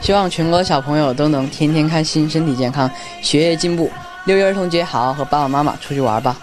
希望全国小朋友都能天天开心身体健康学业进步。六一儿童节好好和爸爸妈妈出去玩吧。